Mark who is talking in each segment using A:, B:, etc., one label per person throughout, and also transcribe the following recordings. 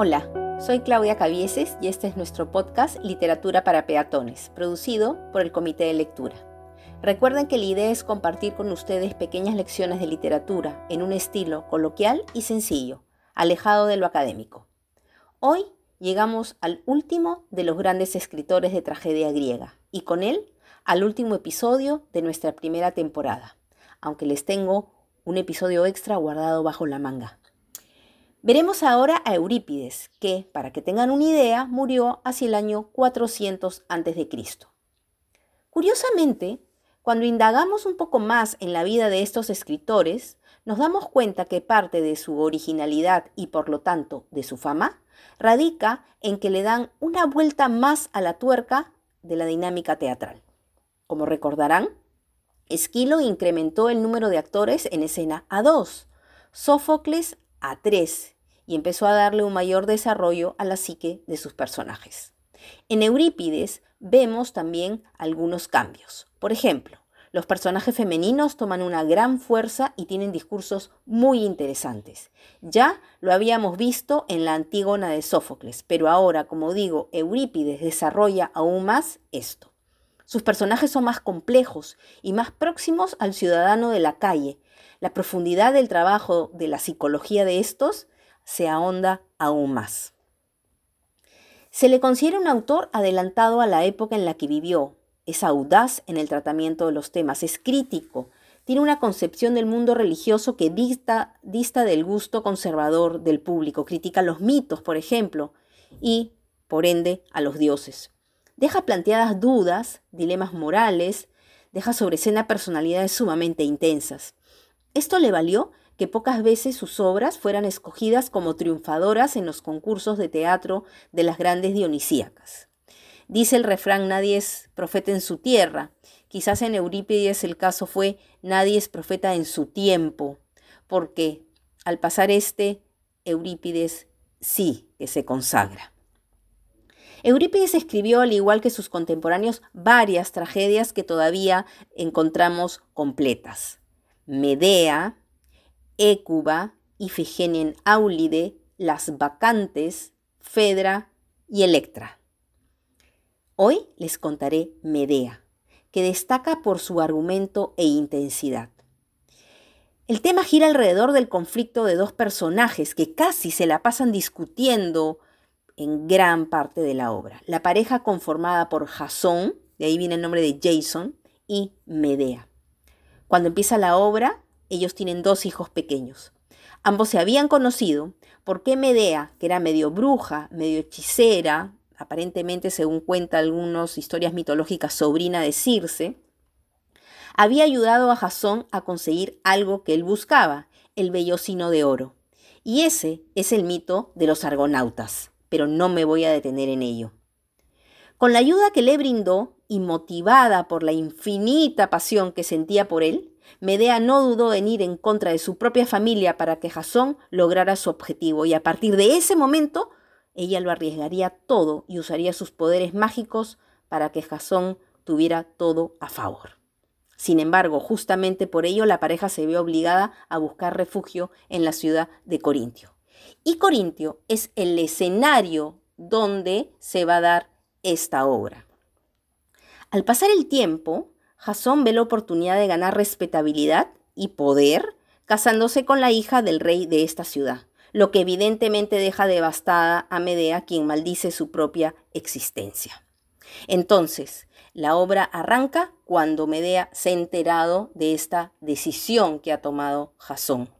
A: Hola, soy Claudia Cavieses y este es nuestro podcast Literatura para Peatones, producido por el Comité de Lectura. Recuerden que la idea es compartir con ustedes pequeñas lecciones de literatura en un estilo coloquial y sencillo, alejado de lo académico. Hoy llegamos al último de los grandes escritores de tragedia griega y con él al último episodio de nuestra primera temporada, aunque les tengo un episodio extra guardado bajo la manga. Veremos ahora a Eurípides, que, para que tengan una idea, murió hacia el año 400 a.C. Curiosamente, cuando indagamos un poco más en la vida de estos escritores, nos damos cuenta que parte de su originalidad y por lo tanto de su fama radica en que le dan una vuelta más a la tuerca de la dinámica teatral. Como recordarán, Esquilo incrementó el número de actores en escena a dos, Sófocles a tres y empezó a darle un mayor desarrollo a la psique de sus personajes. En Eurípides vemos también algunos cambios. Por ejemplo, los personajes femeninos toman una gran fuerza y tienen discursos muy interesantes. Ya lo habíamos visto en la Antígona de Sófocles, pero ahora, como digo, Eurípides desarrolla aún más esto. Sus personajes son más complejos y más próximos al ciudadano de la calle, la profundidad del trabajo de la psicología de estos se ahonda aún más. Se le considera un autor adelantado a la época en la que vivió, es audaz en el tratamiento de los temas, es crítico, tiene una concepción del mundo religioso que dista, del gusto conservador del público, critica los mitos, por ejemplo, y, por ende, a los dioses. Deja planteadas dudas, dilemas morales, deja sobre escena personalidades sumamente intensas. Esto le valió que pocas veces sus obras fueran escogidas como triunfadoras en los concursos de teatro de las grandes dionisíacas. Dice el refrán, nadie es profeta en su tierra. Quizás en Eurípides el caso fue, nadie es profeta en su tiempo, porque al pasar este, Eurípides sí que se consagra. Eurípides escribió, al igual que sus contemporáneos, varias tragedias que todavía encontramos completas. Medea, Écuba, Ifigenia en Áulide, Las Vacantes, Fedra y Electra. Hoy les contaré Medea, que destaca por su argumento e intensidad. El tema gira alrededor del conflicto de dos personajes que casi se la pasan discutiendo en gran parte de la obra. La pareja conformada por Jasón, de ahí viene el nombre de Jason, y Medea. Cuando empieza la obra, ellos tienen dos hijos pequeños. Ambos se habían conocido porque Medea, que era medio bruja, medio hechicera, aparentemente según cuenta algunas historias mitológicas sobrina de Circe, había ayudado a Jasón a conseguir algo que él buscaba, el vellocino de oro. Y ese es el mito de los argonautas, pero no me voy a detener en ello. Con la ayuda que le brindó, y motivada por la infinita pasión que sentía por él, Medea no dudó en ir en contra de su propia familia para que Jasón lograra su objetivo y a partir de ese momento ella lo arriesgaría todo y usaría sus poderes mágicos para que Jasón tuviera todo a favor. Sin embargo, justamente por ello la pareja se vio obligada a buscar refugio en la ciudad de Corintio. Y Corintio es el escenario donde se va a dar esta obra. Al pasar el tiempo, Jasón ve la oportunidad de ganar respetabilidad y poder casándose con la hija del rey de esta ciudad, lo que evidentemente deja devastada a Medea, quien maldice su propia existencia. Entonces, la obra arranca cuando Medea se ha enterado de esta decisión que ha tomado Jasón.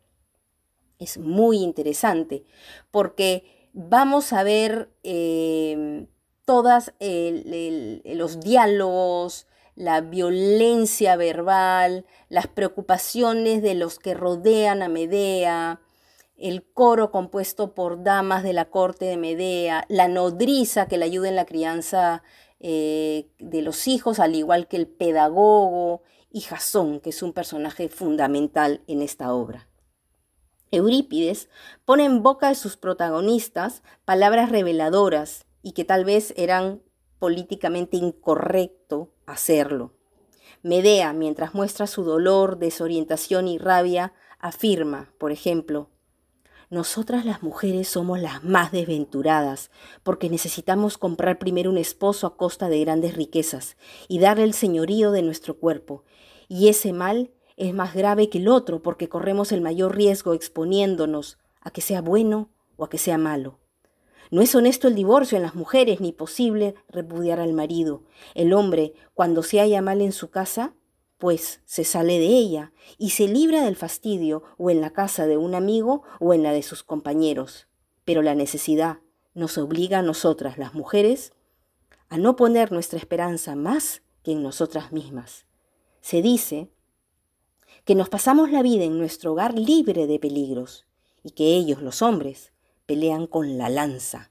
A: Es muy interesante porque vamos a ver eh, todos los diálogos, la violencia verbal, las preocupaciones de los que rodean a Medea, el coro compuesto por damas de la corte de Medea, la nodriza que le ayuda en la crianza eh, de los hijos, al igual que el pedagogo y Jasón, que es un personaje fundamental en esta obra. Eurípides pone en boca de sus protagonistas palabras reveladoras y que tal vez eran políticamente incorrecto hacerlo. Medea, mientras muestra su dolor, desorientación y rabia, afirma, por ejemplo, nosotras las mujeres somos las más desventuradas, porque necesitamos comprar primero un esposo a costa de grandes riquezas y darle el señorío de nuestro cuerpo. Y ese mal es más grave que el otro, porque corremos el mayor riesgo exponiéndonos a que sea bueno o a que sea malo. No es honesto el divorcio en las mujeres ni posible repudiar al marido. El hombre, cuando se halla mal en su casa, pues se sale de ella y se libra del fastidio o en la casa de un amigo o en la de sus compañeros. Pero la necesidad nos obliga a nosotras, las mujeres, a no poner nuestra esperanza más que en nosotras mismas. Se dice que nos pasamos la vida en nuestro hogar libre de peligros y que ellos, los hombres, pelean con la lanza.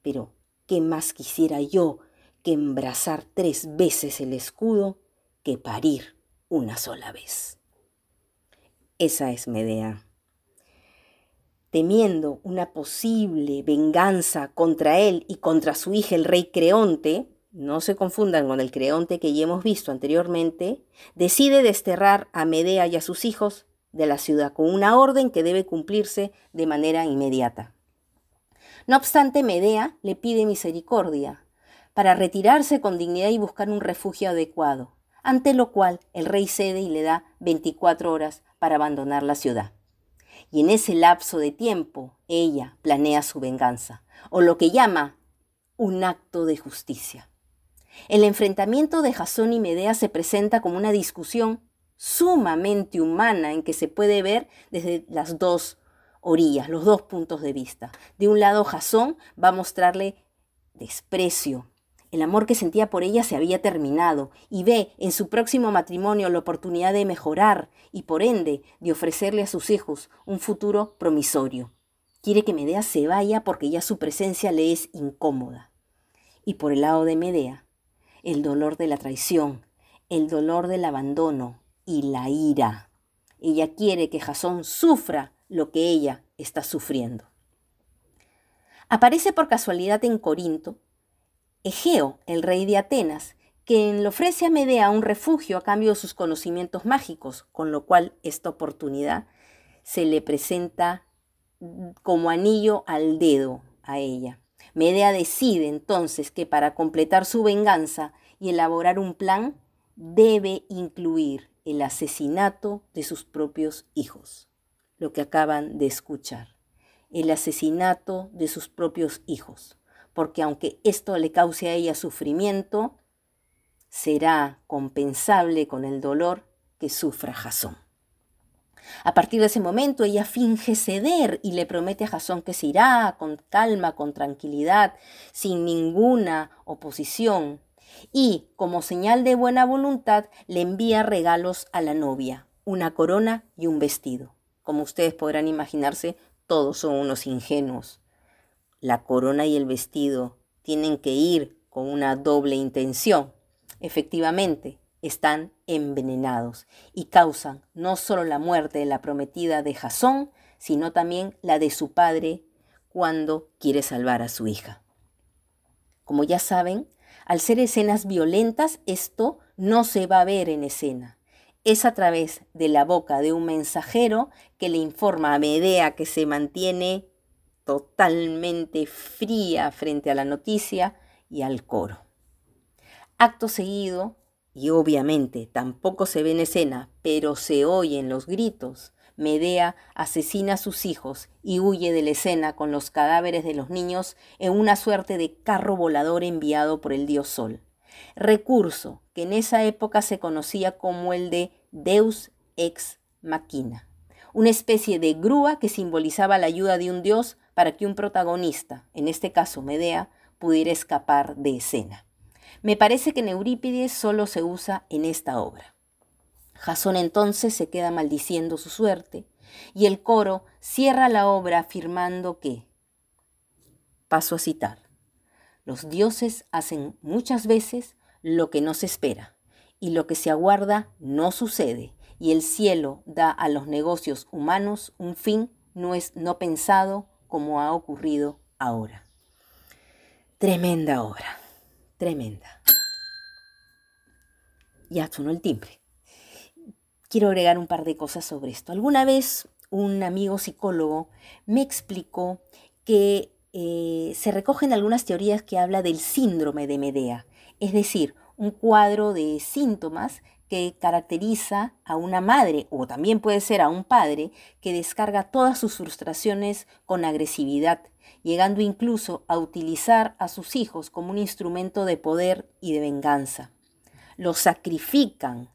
A: Pero, ¿qué más quisiera yo que embrazar tres veces el escudo que parir una sola vez? Esa es Medea. Temiendo una posible venganza contra él y contra su hija el rey Creonte, no se confundan con el Creonte que ya hemos visto anteriormente, decide desterrar a Medea y a sus hijos de la ciudad con una orden que debe cumplirse de manera inmediata. No obstante, Medea le pide misericordia para retirarse con dignidad y buscar un refugio adecuado, ante lo cual el rey cede y le da 24 horas para abandonar la ciudad. Y en ese lapso de tiempo, ella planea su venganza, o lo que llama un acto de justicia. El enfrentamiento de Jasón y Medea se presenta como una discusión sumamente humana en que se puede ver desde las dos orillas, los dos puntos de vista. De un lado, Jasón va a mostrarle desprecio. El amor que sentía por ella se había terminado y ve en su próximo matrimonio la oportunidad de mejorar y por ende de ofrecerle a sus hijos un futuro promisorio. Quiere que Medea se vaya porque ya su presencia le es incómoda. Y por el lado de Medea, el dolor de la traición, el dolor del abandono y la ira. Ella quiere que Jasón sufra lo que ella está sufriendo. Aparece por casualidad en Corinto Egeo, el rey de Atenas, quien le ofrece a Medea un refugio a cambio de sus conocimientos mágicos, con lo cual esta oportunidad se le presenta como anillo al dedo a ella. Medea decide entonces que para completar su venganza y elaborar un plan, debe incluir el asesinato de sus propios hijos lo que acaban de escuchar, el asesinato de sus propios hijos, porque aunque esto le cause a ella sufrimiento, será compensable con el dolor que sufra Jasón. A partir de ese momento ella finge ceder y le promete a Jasón que se irá con calma, con tranquilidad, sin ninguna oposición. Y, como señal de buena voluntad, le envía regalos a la novia, una corona y un vestido. Como ustedes podrán imaginarse, todos son unos ingenuos. La corona y el vestido tienen que ir con una doble intención. Efectivamente, están envenenados y causan no solo la muerte de la prometida de Jasón, sino también la de su padre cuando quiere salvar a su hija. Como ya saben, al ser escenas violentas, esto no se va a ver en escena es a través de la boca de un mensajero que le informa a Medea que se mantiene totalmente fría frente a la noticia y al coro. Acto seguido, y obviamente tampoco se ve en escena, pero se oyen los gritos, Medea asesina a sus hijos y huye de la escena con los cadáveres de los niños en una suerte de carro volador enviado por el dios Sol recurso que en esa época se conocía como el de Deus ex machina, una especie de grúa que simbolizaba la ayuda de un dios para que un protagonista, en este caso Medea, pudiera escapar de escena. Me parece que en Eurípides solo se usa en esta obra. Jasón entonces se queda maldiciendo su suerte y el coro cierra la obra afirmando que, paso a citar, los dioses hacen muchas veces lo que no se espera, y lo que se aguarda no sucede, y el cielo da a los negocios humanos un fin no, es, no pensado como ha ocurrido ahora. Tremenda obra, tremenda. Ya sonó el timbre. Quiero agregar un par de cosas sobre esto. Alguna vez un amigo psicólogo me explicó que eh, se recogen algunas teorías que habla del síndrome de Medea, es decir, un cuadro de síntomas que caracteriza a una madre o también puede ser a un padre que descarga todas sus frustraciones con agresividad, llegando incluso a utilizar a sus hijos como un instrumento de poder y de venganza. Los sacrifican,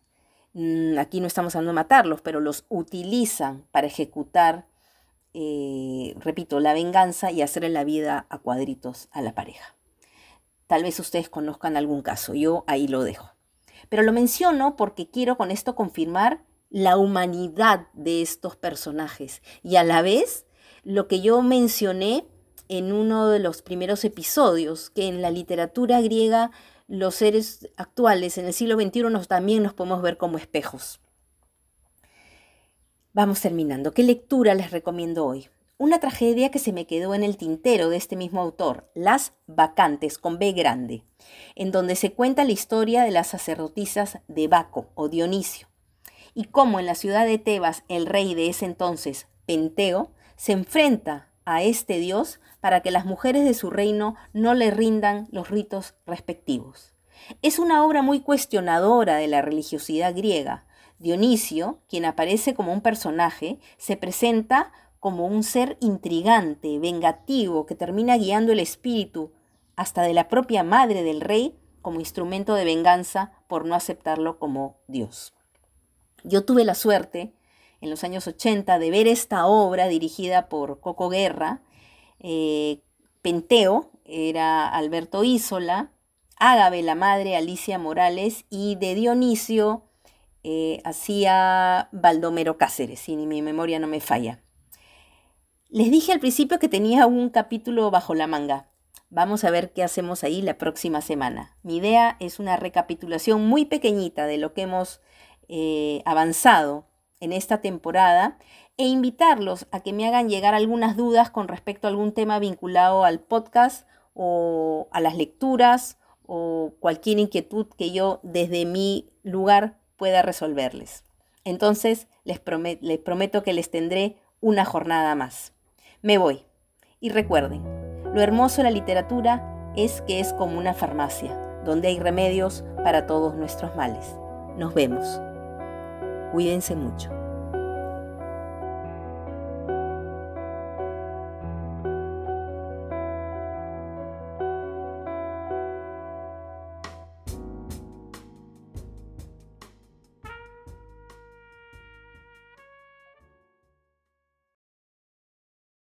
A: mm, aquí no estamos hablando de matarlos, pero los utilizan para ejecutar eh, repito, la venganza y hacerle la vida a cuadritos a la pareja. Tal vez ustedes conozcan algún caso, yo ahí lo dejo. Pero lo menciono porque quiero con esto confirmar la humanidad de estos personajes y a la vez lo que yo mencioné en uno de los primeros episodios, que en la literatura griega los seres actuales en el siglo XXI también nos podemos ver como espejos. Vamos terminando. ¿Qué lectura les recomiendo hoy? Una tragedia que se me quedó en el tintero de este mismo autor, Las Vacantes, con B grande, en donde se cuenta la historia de las sacerdotisas de Baco o Dionisio, y cómo en la ciudad de Tebas el rey de ese entonces, Penteo, se enfrenta a este dios para que las mujeres de su reino no le rindan los ritos respectivos. Es una obra muy cuestionadora de la religiosidad griega, Dionisio, quien aparece como un personaje, se presenta como un ser intrigante, vengativo, que termina guiando el espíritu hasta de la propia madre del rey como instrumento de venganza por no aceptarlo como Dios. Yo tuve la suerte en los años 80 de ver esta obra dirigida por Coco Guerra. Eh, Penteo era Alberto Isola, Ágave la madre Alicia Morales y de Dionisio eh, hacía Baldomero Cáceres, si mi memoria no me falla. Les dije al principio que tenía un capítulo bajo la manga. Vamos a ver qué hacemos ahí la próxima semana. Mi idea es una recapitulación muy pequeñita de lo que hemos eh, avanzado en esta temporada e invitarlos a que me hagan llegar algunas dudas con respecto a algún tema vinculado al podcast o a las lecturas o cualquier inquietud que yo desde mi lugar pueda resolverles. Entonces les, les prometo que les tendré una jornada más. Me voy. Y recuerden, lo hermoso de la literatura es que es como una farmacia, donde hay remedios para todos nuestros males. Nos vemos. Cuídense mucho.